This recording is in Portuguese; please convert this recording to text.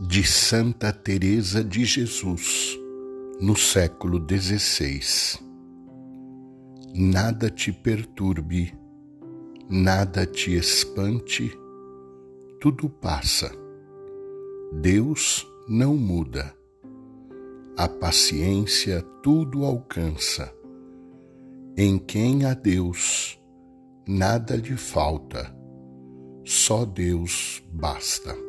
de Santa Teresa de Jesus, no século XVI. Nada te perturbe, nada te espante, tudo passa. Deus não muda. A paciência tudo alcança. Em quem há Deus, nada lhe falta. Só Deus basta.